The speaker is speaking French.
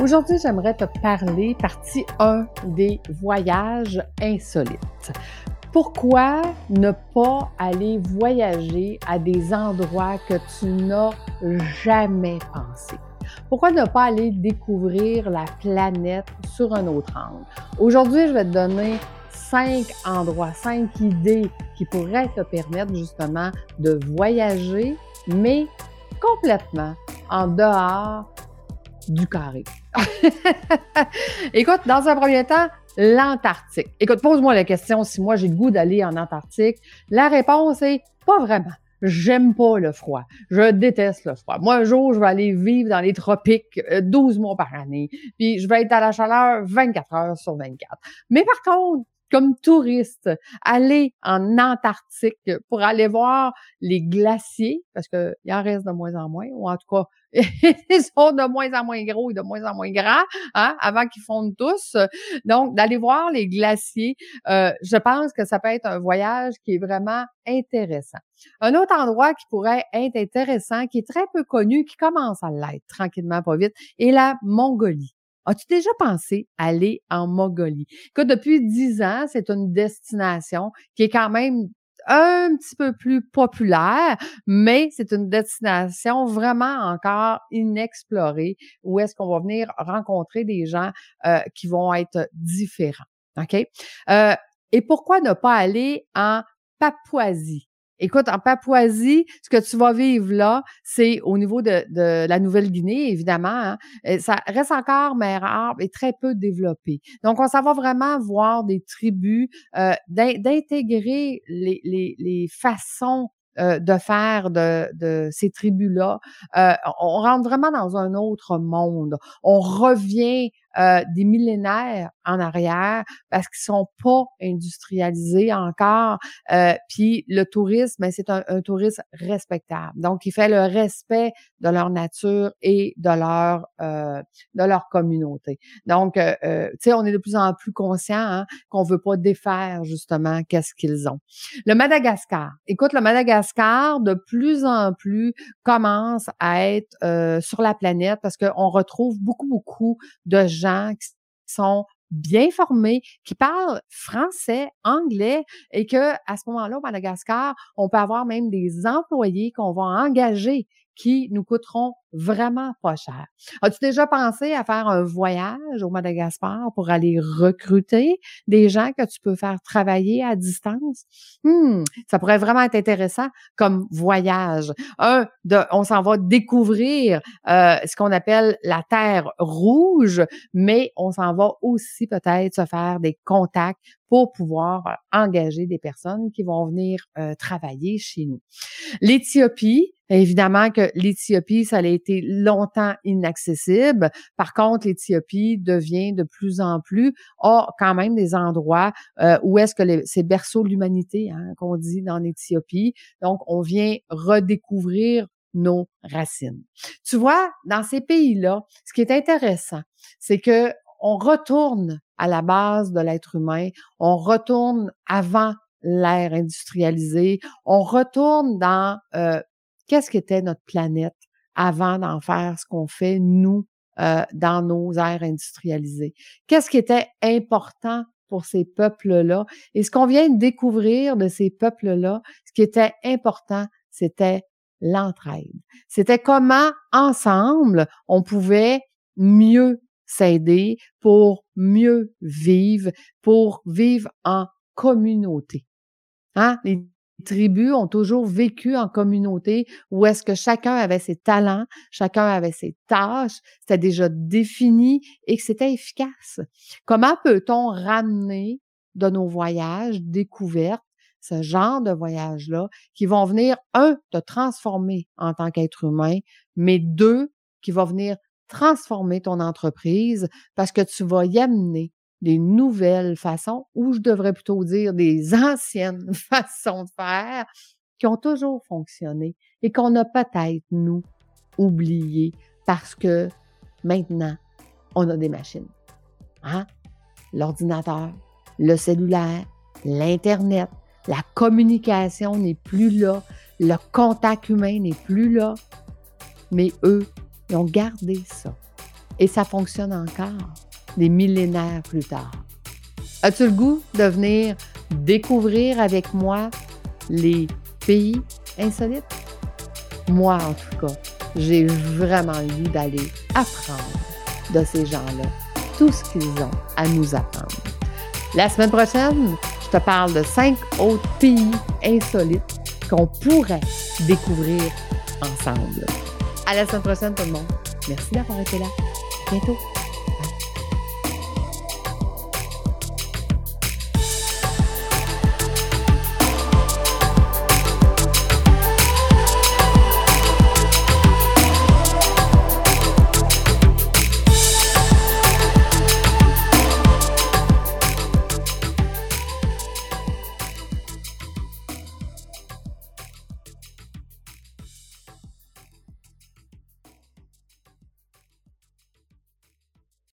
Aujourd'hui, j'aimerais te parler, partie 1 des voyages insolites. Pourquoi ne pas aller voyager à des endroits que tu n'as jamais pensé? Pourquoi ne pas aller découvrir la planète sur un autre angle? Aujourd'hui, je vais te donner cinq endroits, cinq idées qui pourraient te permettre justement de voyager, mais complètement en dehors du carré. Écoute, dans un premier temps, l'Antarctique. Écoute, pose-moi la question si moi j'ai le goût d'aller en Antarctique. La réponse est pas vraiment. J'aime pas le froid. Je déteste le froid. Moi, un jour, je vais aller vivre dans les tropiques 12 euh, mois par année. Puis je vais être à la chaleur 24 heures sur 24. Mais par contre, comme touriste, aller en Antarctique pour aller voir les glaciers, parce qu'il en reste de moins en moins, ou en tout cas, ils sont de moins en moins gros et de moins en moins grands, hein, avant qu'ils fondent tous. Donc, d'aller voir les glaciers, euh, je pense que ça peut être un voyage qui est vraiment intéressant. Un autre endroit qui pourrait être intéressant, qui est très peu connu, qui commence à l'être tranquillement, pas vite, est la Mongolie. As-tu déjà pensé aller en Mongolie? Que depuis dix ans, c'est une destination qui est quand même un petit peu plus populaire, mais c'est une destination vraiment encore inexplorée où est-ce qu'on va venir rencontrer des gens euh, qui vont être différents. OK? Euh, et pourquoi ne pas aller en Papouasie? Écoute, en Papouasie, ce que tu vas vivre là, c'est au niveau de, la Nouvelle-Guinée, évidemment. Hein, ça reste encore mer arbre et très peu développé. Donc, on s'en va vraiment voir des tribus, euh, d'intégrer les, les, les façons euh, de faire de, de ces tribus-là. Euh, on rentre vraiment dans un autre monde. On revient euh, des millénaires en arrière parce qu'ils sont pas industrialisés encore. Euh, puis le tourisme, ben, c'est un, un, tourisme respectable. Donc, il fait le respect de leur nature et de leur euh, de leur communauté. Donc, tu sais, on est de plus en plus conscient hein, qu'on veut pas défaire justement qu'est-ce qu'ils ont. Le Madagascar. Écoute, le Madagascar de plus en plus commence à être sur la planète parce qu'on retrouve beaucoup beaucoup de gens qui sont bien formés, qui parlent français, anglais, et que à ce moment-là, au Madagascar, on peut avoir même des employés qu'on va engager qui nous coûteront vraiment pas cher. As-tu déjà pensé à faire un voyage au Madagascar pour aller recruter des gens que tu peux faire travailler à distance? Hmm, ça pourrait vraiment être intéressant comme voyage. Un, on s'en va découvrir euh, ce qu'on appelle la terre rouge, mais on s'en va aussi peut-être se faire des contacts pour pouvoir euh, engager des personnes qui vont venir euh, travailler chez nous. L'Éthiopie, évidemment que l'Éthiopie, ça a été longtemps inaccessible. Par contre, l'Éthiopie devient de plus en plus, a quand même des endroits euh, où est-ce que c'est berceau de l'humanité, hein, qu'on dit dans l'Éthiopie. Donc, on vient redécouvrir nos racines. Tu vois, dans ces pays-là, ce qui est intéressant, c'est que on retourne à la base de l'être humain, on retourne avant l'ère industrialisée, on retourne dans euh, qu'est-ce qu'était notre planète avant d'en faire ce qu'on fait, nous, euh, dans nos aires industrialisées? Qu'est-ce qui était important pour ces peuples-là? Et ce qu'on vient de découvrir de ces peuples-là, ce qui était important, c'était l'entraide. C'était comment, ensemble, on pouvait mieux s'aider pour mieux vivre, pour vivre en communauté. Hein? Tribus ont toujours vécu en communauté où est-ce que chacun avait ses talents, chacun avait ses tâches, c'était déjà défini et que c'était efficace. Comment peut-on ramener de nos voyages, découvertes, ce genre de voyages-là, qui vont venir, un, te transformer en tant qu'être humain, mais deux, qui vont venir transformer ton entreprise parce que tu vas y amener des nouvelles façons, ou je devrais plutôt dire des anciennes façons de faire qui ont toujours fonctionné et qu'on a peut-être, nous, oublié parce que maintenant, on a des machines. Hein? L'ordinateur, le cellulaire, l'Internet, la communication n'est plus là, le contact humain n'est plus là. Mais eux, ils ont gardé ça. Et ça fonctionne encore des millénaires plus tard. As-tu le goût de venir découvrir avec moi les pays insolites? Moi, en tout cas, j'ai vraiment envie d'aller apprendre de ces gens-là tout ce qu'ils ont à nous apprendre. La semaine prochaine, je te parle de cinq autres pays insolites qu'on pourrait découvrir ensemble. À la semaine prochaine, tout le monde. Merci d'avoir été là. Bientôt.